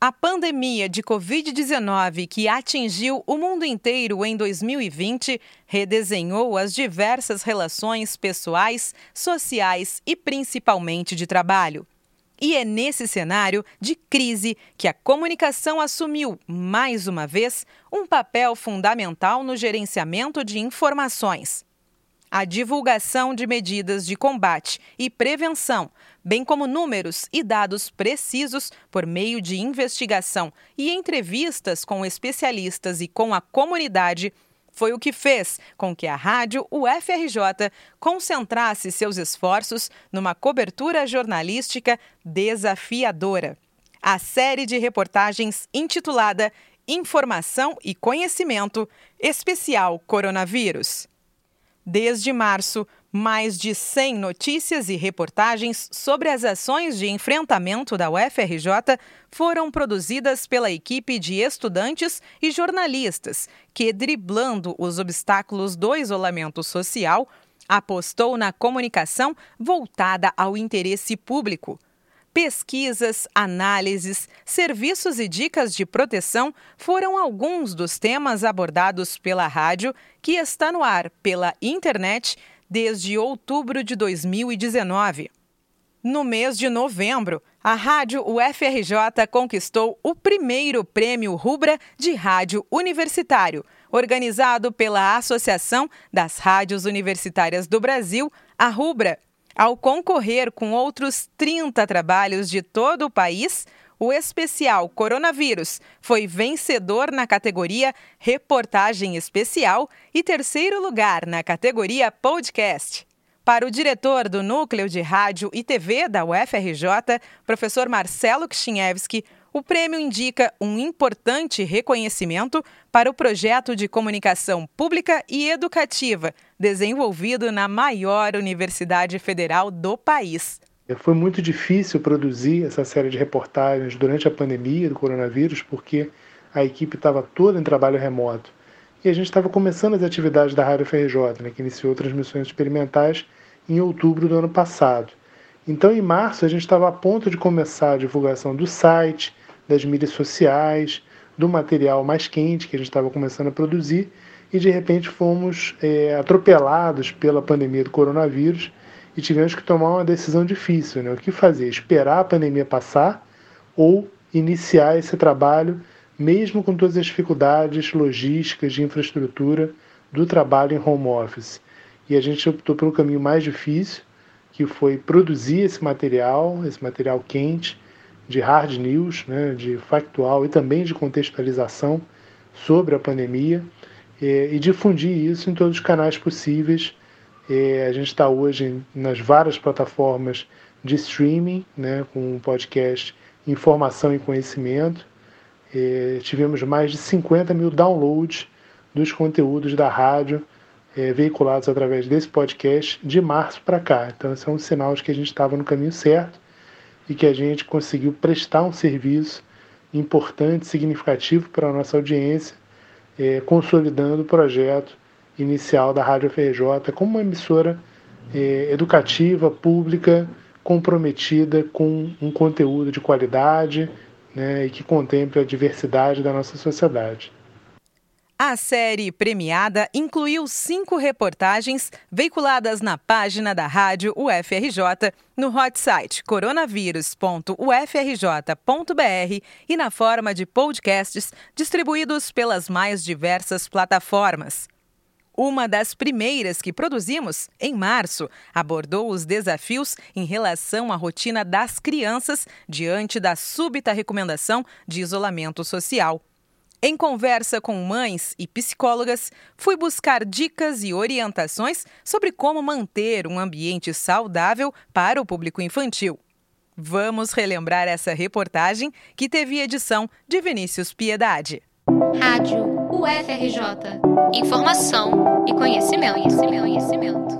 A pandemia de Covid-19 que atingiu o mundo inteiro em 2020 redesenhou as diversas relações pessoais, sociais e principalmente de trabalho. E é nesse cenário de crise que a comunicação assumiu, mais uma vez, um papel fundamental no gerenciamento de informações a divulgação de medidas de combate e prevenção, bem como números e dados precisos por meio de investigação e entrevistas com especialistas e com a comunidade, foi o que fez com que a rádio UFRJ concentrasse seus esforços numa cobertura jornalística desafiadora. A série de reportagens intitulada Informação e Conhecimento Especial Coronavírus. Desde março, mais de 100 notícias e reportagens sobre as ações de enfrentamento da UFRJ foram produzidas pela equipe de estudantes e jornalistas, que, driblando os obstáculos do isolamento social, apostou na comunicação voltada ao interesse público Pesquisas, análises, serviços e dicas de proteção foram alguns dos temas abordados pela rádio, que está no ar pela internet desde outubro de 2019. No mês de novembro, a rádio UFRJ conquistou o primeiro prêmio Rubra de Rádio Universitário, organizado pela Associação das Rádios Universitárias do Brasil, a Rubra. Ao concorrer com outros 30 trabalhos de todo o país, o especial Coronavírus foi vencedor na categoria Reportagem Especial e terceiro lugar na categoria Podcast. Para o diretor do Núcleo de Rádio e TV da UFRJ, professor Marcelo Kchinevski, o prêmio indica um importante reconhecimento para o projeto de comunicação pública e educativa desenvolvido na maior universidade federal do país. Foi muito difícil produzir essa série de reportagens durante a pandemia do coronavírus, porque a equipe estava toda em trabalho remoto. E a gente estava começando as atividades da Rádio FRJ, né, que iniciou transmissões experimentais em outubro do ano passado. Então, em março, a gente estava a ponto de começar a divulgação do site, das mídias sociais, do material mais quente que a gente estava começando a produzir, e de repente fomos é, atropelados pela pandemia do coronavírus e tivemos que tomar uma decisão difícil: né? o que fazer? Esperar a pandemia passar ou iniciar esse trabalho, mesmo com todas as dificuldades logísticas de infraestrutura do trabalho em home office? E a gente optou pelo caminho mais difícil, que foi produzir esse material, esse material quente, de hard news, né, de factual e também de contextualização sobre a pandemia e difundir isso em todos os canais possíveis. A gente está hoje nas várias plataformas de streaming, né, com um podcast Informação e Conhecimento. Tivemos mais de 50 mil downloads dos conteúdos da rádio é, veiculados através desse podcast de março para cá. Então, isso é um sinal de que a gente estava no caminho certo e que a gente conseguiu prestar um serviço importante, significativo para a nossa audiência, é, consolidando o projeto inicial da Rádio FRJ como uma emissora é, educativa, pública, comprometida com um conteúdo de qualidade né, e que contemple a diversidade da nossa sociedade. A série premiada incluiu cinco reportagens veiculadas na página da rádio UFRJ, no hot site coronavírus.ufrj.br e na forma de podcasts distribuídos pelas mais diversas plataformas. Uma das primeiras que produzimos, em março, abordou os desafios em relação à rotina das crianças diante da súbita recomendação de isolamento social. Em conversa com mães e psicólogas, fui buscar dicas e orientações sobre como manter um ambiente saudável para o público infantil. Vamos relembrar essa reportagem que teve edição de Vinícius Piedade. Rádio UFRJ. Informação e conhecimento, conhecimento, conhecimento.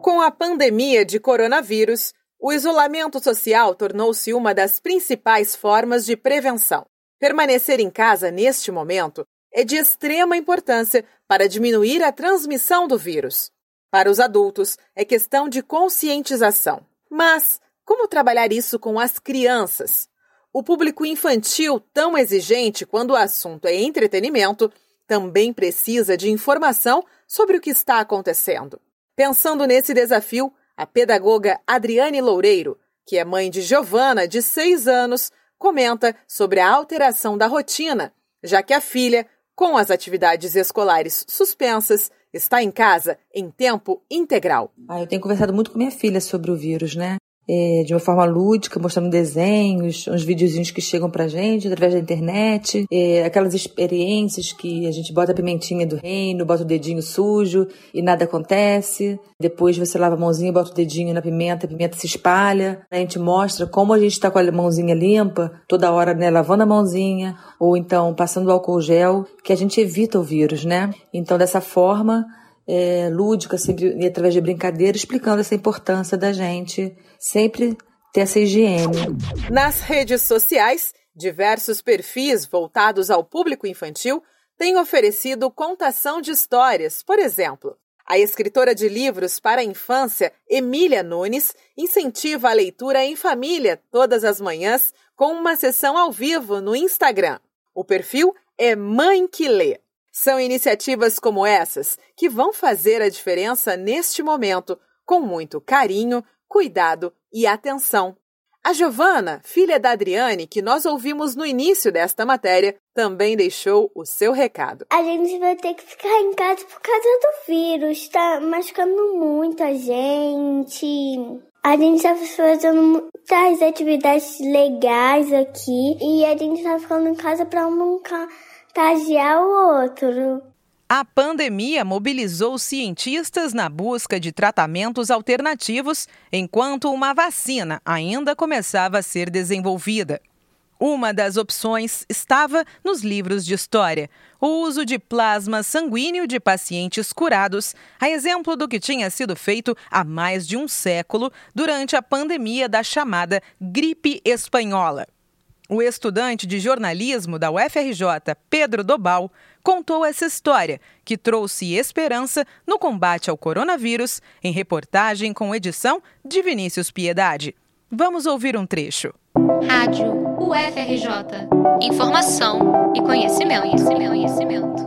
Com a pandemia de coronavírus, o isolamento social tornou-se uma das principais formas de prevenção. Permanecer em casa neste momento é de extrema importância para diminuir a transmissão do vírus. Para os adultos, é questão de conscientização. Mas como trabalhar isso com as crianças? O público infantil, tão exigente quando o assunto é entretenimento, também precisa de informação sobre o que está acontecendo. Pensando nesse desafio, a pedagoga Adriane Loureiro, que é mãe de Giovana, de seis anos, comenta sobre a alteração da rotina, já que a filha, com as atividades escolares suspensas, está em casa em tempo integral. Ah, eu tenho conversado muito com minha filha sobre o vírus, né? É, de uma forma lúdica, mostrando desenhos, uns videozinhos que chegam pra gente através da internet, é, aquelas experiências que a gente bota a pimentinha do reino, bota o dedinho sujo e nada acontece. Depois você lava a mãozinha, bota o dedinho na pimenta, a pimenta se espalha. A gente mostra como a gente está com a mãozinha limpa, toda hora, né, lavando a mãozinha, ou então passando álcool gel, que a gente evita o vírus, né? Então, dessa forma, é, lúdica, sempre através de brincadeira, explicando essa importância da gente sempre ter essa higiene. Nas redes sociais, diversos perfis voltados ao público infantil têm oferecido contação de histórias. Por exemplo, a escritora de livros para a infância, Emília Nunes, incentiva a leitura em família todas as manhãs com uma sessão ao vivo no Instagram. O perfil é Mãe que Lê. São iniciativas como essas que vão fazer a diferença neste momento, com muito carinho, cuidado e atenção. A Giovana, filha da Adriane, que nós ouvimos no início desta matéria, também deixou o seu recado. A gente vai ter que ficar em casa por causa do vírus, tá machucando muita gente. A gente está fazendo muitas atividades legais aqui e a gente está ficando em casa para não contagiar o outro. A pandemia mobilizou cientistas na busca de tratamentos alternativos, enquanto uma vacina ainda começava a ser desenvolvida. Uma das opções estava nos livros de história: o uso de plasma sanguíneo de pacientes curados, a exemplo do que tinha sido feito há mais de um século durante a pandemia da chamada gripe espanhola. O estudante de jornalismo da UFRJ, Pedro Dobal, contou essa história, que trouxe esperança no combate ao coronavírus, em reportagem com edição de Vinícius Piedade. Vamos ouvir um trecho. Rádio UFRJ. Informação e conhecimento, conhecimento, conhecimento.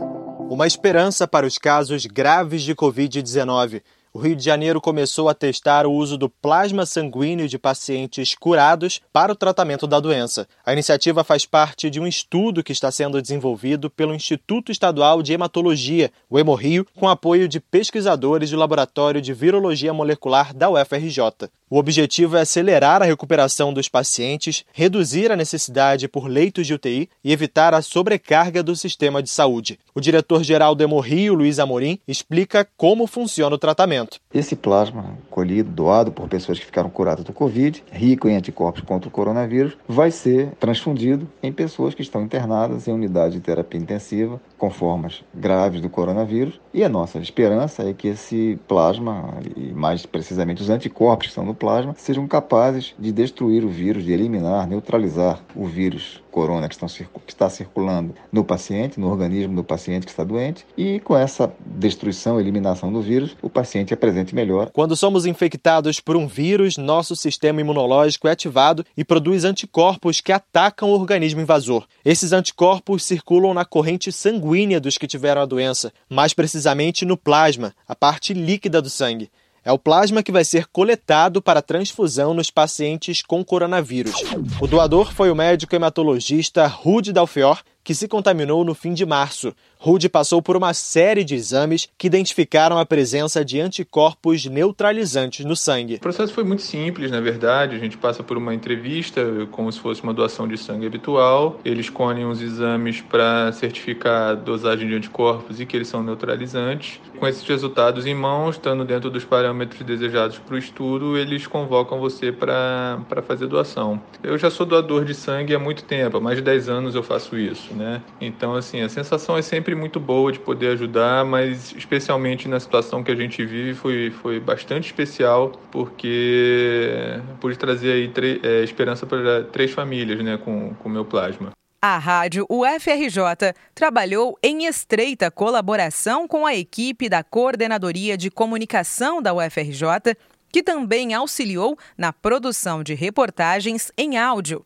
Uma esperança para os casos graves de Covid-19 o Rio de Janeiro começou a testar o uso do plasma sanguíneo de pacientes curados para o tratamento da doença. A iniciativa faz parte de um estudo que está sendo desenvolvido pelo Instituto Estadual de Hematologia, o Hemorrio, com apoio de pesquisadores do Laboratório de Virologia Molecular da UFRJ. O objetivo é acelerar a recuperação dos pacientes, reduzir a necessidade por leitos de UTI e evitar a sobrecarga do sistema de saúde. O diretor-geral do Hemorrio, Luiz Amorim, explica como funciona o tratamento. Esse plasma colhido, doado por pessoas que ficaram curadas do Covid, rico em anticorpos contra o coronavírus, vai ser transfundido em pessoas que estão internadas em unidade de terapia intensiva com formas graves do coronavírus. E a nossa esperança é que esse plasma, e mais precisamente os anticorpos que estão no plasma, sejam capazes de destruir o vírus, de eliminar, neutralizar o vírus corona que, que está circulando no paciente, no organismo do paciente que está doente, e com essa destruição, eliminação do vírus, o paciente apresente melhor. Quando somos infectados por um vírus, nosso sistema imunológico é ativado e produz anticorpos que atacam o organismo invasor. Esses anticorpos circulam na corrente sanguínea dos que tiveram a doença, mais precisamente no plasma, a parte líquida do sangue. É o plasma que vai ser coletado para transfusão nos pacientes com coronavírus. O doador foi o médico hematologista Rude Dalfior, que se contaminou no fim de março. Rude passou por uma série de exames que identificaram a presença de anticorpos neutralizantes no sangue. O processo foi muito simples, na verdade. A gente passa por uma entrevista, como se fosse uma doação de sangue habitual. Eles escolhem os exames para certificar a dosagem de anticorpos e que eles são neutralizantes. Com esses resultados em mãos, estando dentro dos parâmetros desejados para o estudo, eles convocam você para fazer doação. Eu já sou doador de sangue há muito tempo, há mais de 10 anos eu faço isso né? Então, assim, a sensação é sempre muito boa de poder ajudar, mas especialmente na situação que a gente vive foi, foi bastante especial, porque pude trazer aí é, esperança para três famílias, né, com o meu plasma. A rádio UFRJ trabalhou em estreita colaboração com a equipe da Coordenadoria de Comunicação da UFRJ, que também auxiliou na produção de reportagens em áudio.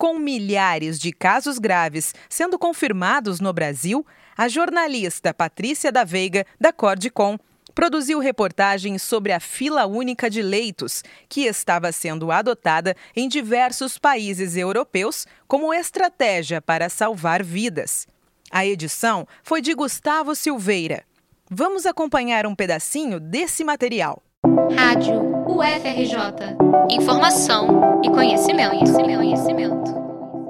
Com milhares de casos graves sendo confirmados no Brasil, a jornalista Patrícia da Veiga, da Cordicom, produziu reportagens sobre a fila única de leitos, que estava sendo adotada em diversos países europeus como estratégia para salvar vidas. A edição foi de Gustavo Silveira. Vamos acompanhar um pedacinho desse material. Rádio UFRJ. Informação e conhecimento, conhecimento, conhecimento.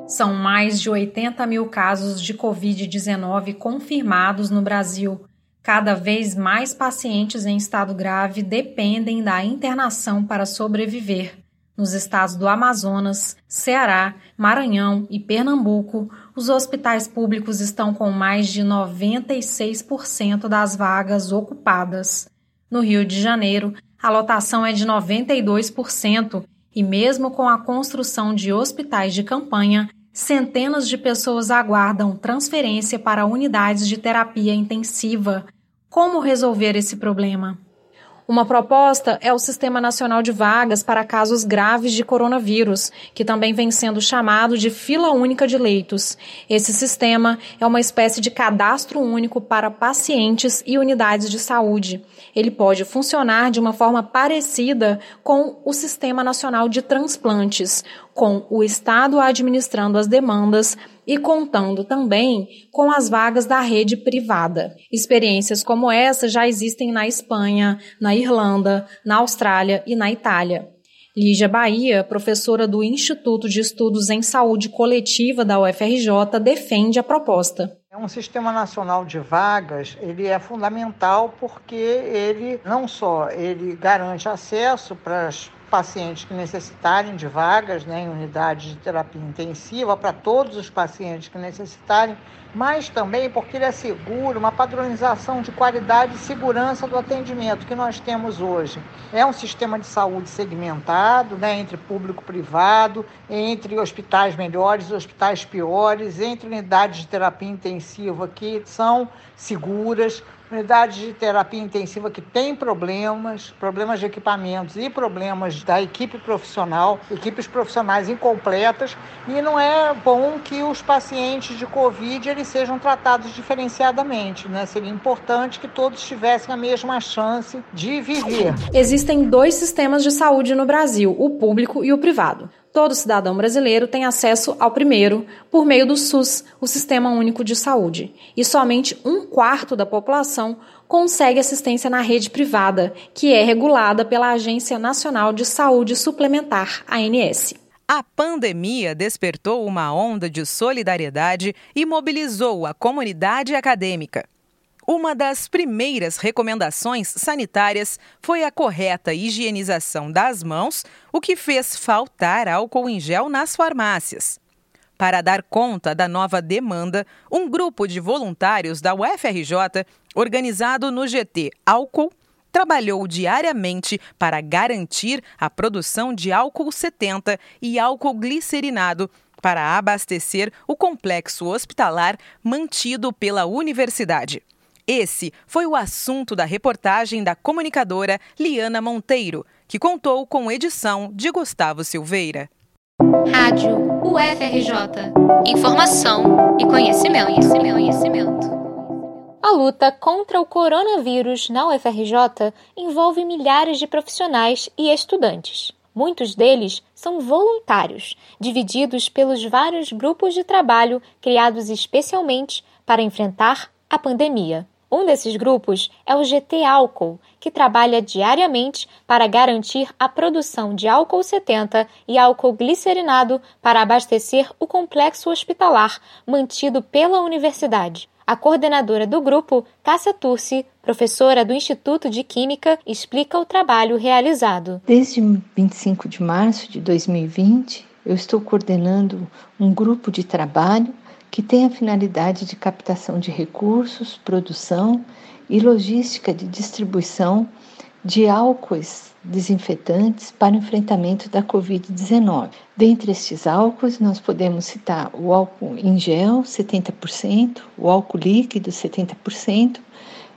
São mais de 80 mil casos de Covid-19 confirmados no Brasil. Cada vez mais pacientes em estado grave dependem da internação para sobreviver. Nos estados do Amazonas, Ceará, Maranhão e Pernambuco, os hospitais públicos estão com mais de 96% das vagas ocupadas. No Rio de Janeiro, a lotação é de 92% e, mesmo com a construção de hospitais de campanha, centenas de pessoas aguardam transferência para unidades de terapia intensiva. Como resolver esse problema? Uma proposta é o Sistema Nacional de Vagas para casos graves de coronavírus, que também vem sendo chamado de fila única de leitos. Esse sistema é uma espécie de cadastro único para pacientes e unidades de saúde. Ele pode funcionar de uma forma parecida com o Sistema Nacional de Transplantes, com o Estado administrando as demandas e contando também com as vagas da rede privada. Experiências como essa já existem na Espanha, na Irlanda, na Austrália e na Itália. Lígia Bahia, professora do Instituto de Estudos em Saúde Coletiva da UFRJ, defende a proposta. É um sistema nacional de vagas, ele é fundamental porque ele não só ele garante acesso para as pacientes que necessitarem de vagas né, em unidades de terapia intensiva, para todos os pacientes que necessitarem, mas também porque ele assegura uma padronização de qualidade e segurança do atendimento que nós temos hoje. É um sistema de saúde segmentado né, entre público e privado, entre hospitais melhores e hospitais piores, entre unidades de terapia intensiva que são seguras, unidades de terapia intensiva que têm problemas, problemas de equipamentos e problemas da equipe profissional, equipes profissionais incompletas, e não é bom que os pacientes de Covid eles sejam tratados diferenciadamente, né? Seria importante que todos tivessem a mesma chance de viver. Existem dois sistemas de saúde no Brasil, o público e o privado. Todo cidadão brasileiro tem acesso ao primeiro por meio do SUS, o Sistema Único de Saúde, e somente um quarto da população consegue assistência na rede privada, que é regulada pela Agência Nacional de Saúde Suplementar, ANS. A pandemia despertou uma onda de solidariedade e mobilizou a comunidade acadêmica. Uma das primeiras recomendações sanitárias foi a correta higienização das mãos, o que fez faltar álcool em gel nas farmácias. Para dar conta da nova demanda, um grupo de voluntários da UFRJ, organizado no GT Álcool, trabalhou diariamente para garantir a produção de álcool 70 e álcool glicerinado para abastecer o complexo hospitalar mantido pela universidade. Esse foi o assunto da reportagem da comunicadora Liana Monteiro, que contou com edição de Gustavo Silveira. Rádio UFRJ. Informação e conhecimento, conhecimento, conhecimento. A luta contra o coronavírus na UFRJ envolve milhares de profissionais e estudantes. Muitos deles são voluntários, divididos pelos vários grupos de trabalho criados especialmente para enfrentar a pandemia. Um desses grupos é o GT Álcool, que trabalha diariamente para garantir a produção de álcool 70 e álcool glicerinado para abastecer o complexo hospitalar mantido pela universidade. A coordenadora do grupo, Cássia Turci, professora do Instituto de Química, explica o trabalho realizado. Desde 25 de março de 2020, eu estou coordenando um grupo de trabalho que tem a finalidade de captação de recursos, produção e logística de distribuição de álcoois desinfetantes para enfrentamento da Covid-19. Dentre estes álcoois, nós podemos citar o álcool em gel, 70%, o álcool líquido, 70%,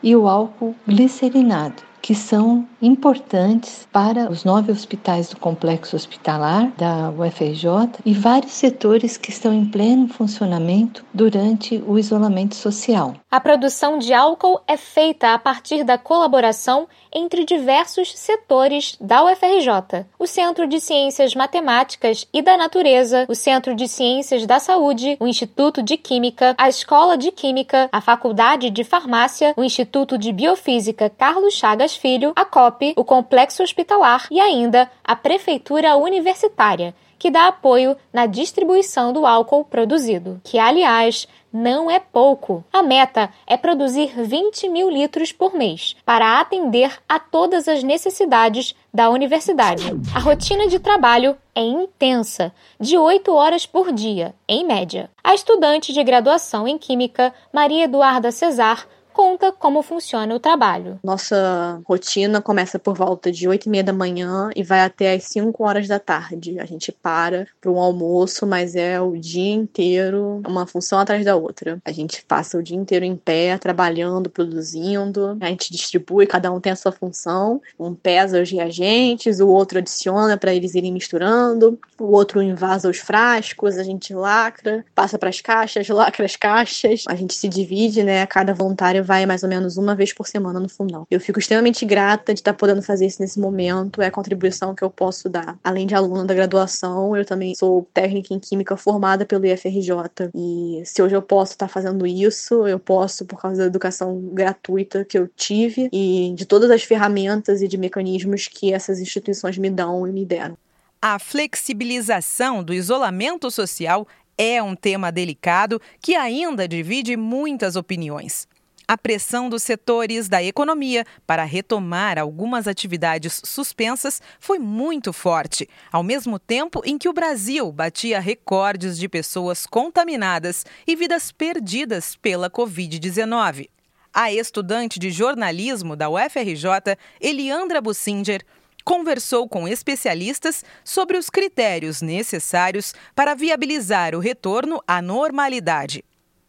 e o álcool glicerinado, que são importantes para os nove hospitais do complexo hospitalar da UFRJ e vários setores que estão em pleno funcionamento durante o isolamento social. A produção de álcool é feita a partir da colaboração entre diversos setores da UFRJ: o Centro de Ciências Matemáticas e da Natureza, o Centro de Ciências da Saúde, o Instituto de Química, a Escola de Química, a Faculdade de Farmácia, o Instituto de Biofísica Carlos Chagas Filho, a COP, o Complexo Hospitalar e ainda a Prefeitura Universitária, que dá apoio na distribuição do álcool produzido, que, aliás, não é pouco. A meta é produzir 20 mil litros por mês para atender a todas as necessidades da universidade. A rotina de trabalho é intensa, de 8 horas por dia, em média. A estudante de graduação em Química, Maria Eduarda Cesar, conta como funciona o trabalho. Nossa rotina começa por volta de 8 e meia da manhã e vai até as 5 horas da tarde. A gente para para um almoço, mas é o dia inteiro, uma função atrás da outra. A gente passa o dia inteiro em pé, trabalhando, produzindo. A gente distribui, cada um tem a sua função. Um pesa os reagentes, o outro adiciona para eles irem misturando, o outro invasa os frascos, a gente lacra, passa para as caixas, lacra as caixas. A gente se divide, né? Cada voluntário vai mais ou menos uma vez por semana no fundão. Eu fico extremamente grata de estar podendo fazer isso nesse momento, é a contribuição que eu posso dar. Além de aluna da graduação, eu também sou técnica em química formada pelo IFRJ. E se hoje eu posso estar fazendo isso, eu posso por causa da educação gratuita que eu tive e de todas as ferramentas e de mecanismos que essas instituições me dão e me deram. A flexibilização do isolamento social é um tema delicado que ainda divide muitas opiniões. A pressão dos setores da economia para retomar algumas atividades suspensas foi muito forte, ao mesmo tempo em que o Brasil batia recordes de pessoas contaminadas e vidas perdidas pela Covid-19. A estudante de jornalismo da UFRJ, Eliandra Bussinger, conversou com especialistas sobre os critérios necessários para viabilizar o retorno à normalidade.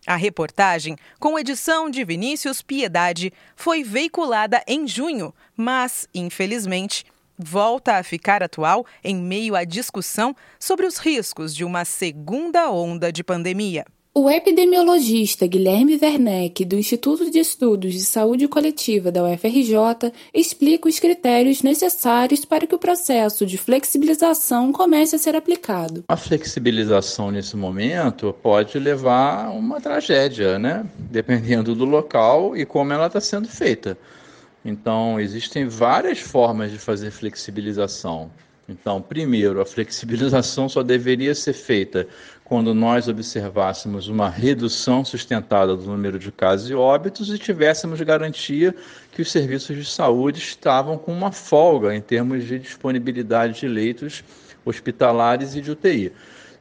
A reportagem, com edição de Vinícius Piedade, foi veiculada em junho, mas, infelizmente, volta a ficar atual em meio à discussão sobre os riscos de uma segunda onda de pandemia. O epidemiologista Guilherme Werneck, do Instituto de Estudos de Saúde Coletiva da UFRJ, explica os critérios necessários para que o processo de flexibilização comece a ser aplicado. A flexibilização nesse momento pode levar a uma tragédia, né? Dependendo do local e como ela está sendo feita. Então, existem várias formas de fazer flexibilização. Então, primeiro, a flexibilização só deveria ser feita quando nós observássemos uma redução sustentada do número de casos e óbitos e tivéssemos garantia que os serviços de saúde estavam com uma folga em termos de disponibilidade de leitos hospitalares e de UTI.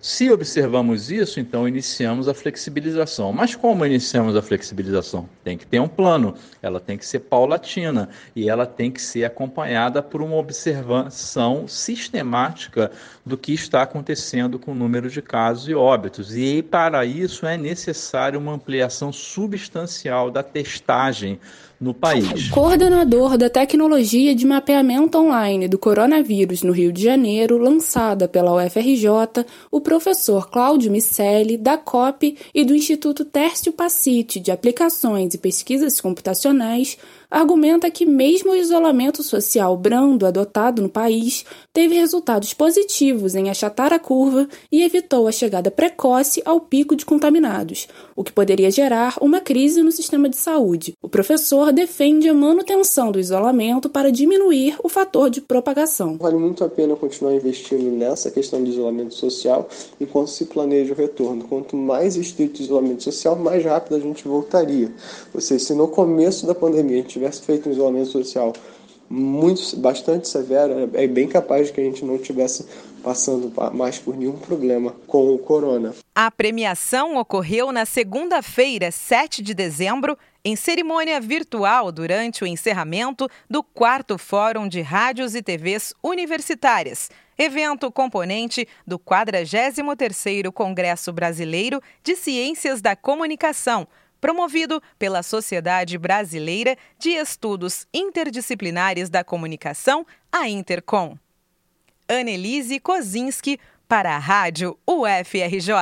Se observamos isso, então iniciamos a flexibilização. Mas como iniciamos a flexibilização? Tem que ter um plano, ela tem que ser paulatina e ela tem que ser acompanhada por uma observação sistemática do que está acontecendo com o número de casos e óbitos. E para isso é necessário uma ampliação substancial da testagem no país. Coordenador da tecnologia de mapeamento online do coronavírus no Rio de Janeiro, lançada pela UFRJ, o professor Cláudio Micelli, da COP e do Instituto Tércio Pacite de Aplicações e Pesquisas Computacionais, argumenta que mesmo o isolamento social brando adotado no país teve resultados positivos em achatar a curva e evitou a chegada precoce ao pico de contaminados, o que poderia gerar uma crise no sistema de saúde. O professor defende a manutenção do isolamento para diminuir o fator de propagação. Vale muito a pena continuar investindo nessa questão do isolamento social enquanto se planeja o retorno. Quanto mais estrito o isolamento social, mais rápido a gente voltaria. Ou seja, se no começo da pandemia a gente tivesse feito um isolamento social muito bastante severo, é bem capaz de que a gente não tivesse passando mais por nenhum problema com o corona. A premiação ocorreu na segunda-feira, 7 de dezembro, em cerimônia virtual durante o encerramento do quarto Fórum de Rádios e TVs Universitárias, evento componente do 43º Congresso Brasileiro de Ciências da Comunicação, promovido pela Sociedade Brasileira de Estudos Interdisciplinares da Comunicação, a Intercom. Annelise Kozinski, para a Rádio UFRJ.